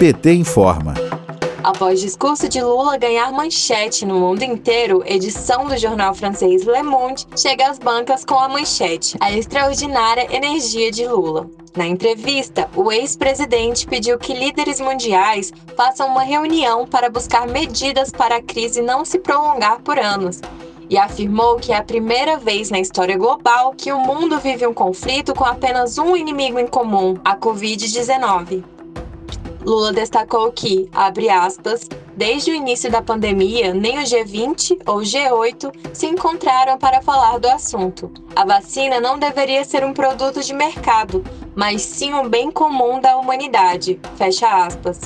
PT informa. Após discurso de Lula ganhar manchete no mundo inteiro, edição do jornal francês Le Monde chega às bancas com a manchete: A extraordinária energia de Lula. Na entrevista, o ex-presidente pediu que líderes mundiais façam uma reunião para buscar medidas para a crise não se prolongar por anos e afirmou que é a primeira vez na história global que o mundo vive um conflito com apenas um inimigo em comum, a Covid-19. Lula destacou que, abre aspas, desde o início da pandemia, nem o G20 ou G8 se encontraram para falar do assunto. A vacina não deveria ser um produto de mercado, mas sim um bem comum da humanidade. Fecha aspas.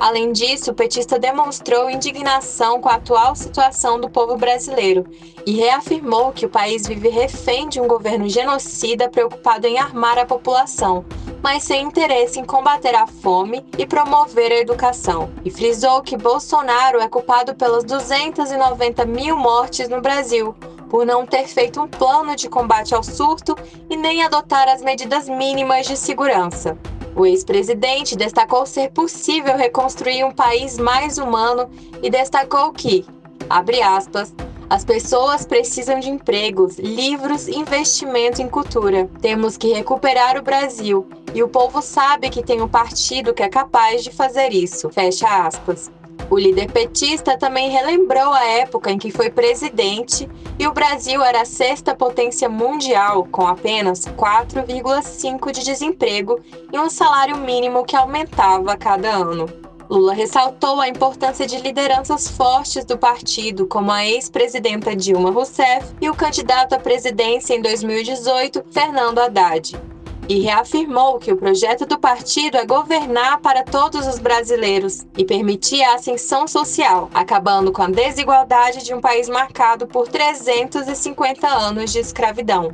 Além disso, o petista demonstrou indignação com a atual situação do povo brasileiro e reafirmou que o país vive refém de um governo genocida preocupado em armar a população, mas sem interesse em combater a fome e promover a educação. E frisou que Bolsonaro é culpado pelas 290 mil mortes no Brasil, por não ter feito um plano de combate ao surto e nem adotar as medidas mínimas de segurança. O ex-presidente destacou ser possível reconstruir um país mais humano e destacou que, abre aspas, as pessoas precisam de empregos, livros e investimento em cultura. Temos que recuperar o Brasil e o povo sabe que tem um partido que é capaz de fazer isso. Fecha aspas. O líder petista também relembrou a época em que foi presidente e o Brasil era a sexta potência mundial, com apenas 4,5% de desemprego e um salário mínimo que aumentava a cada ano. Lula ressaltou a importância de lideranças fortes do partido, como a ex-presidenta Dilma Rousseff e o candidato à presidência em 2018, Fernando Haddad e reafirmou que o projeto do partido é governar para todos os brasileiros e permitir a ascensão social, acabando com a desigualdade de um país marcado por 350 anos de escravidão.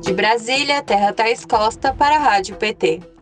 De Brasília, Terra Thaís Costa para a Rádio PT.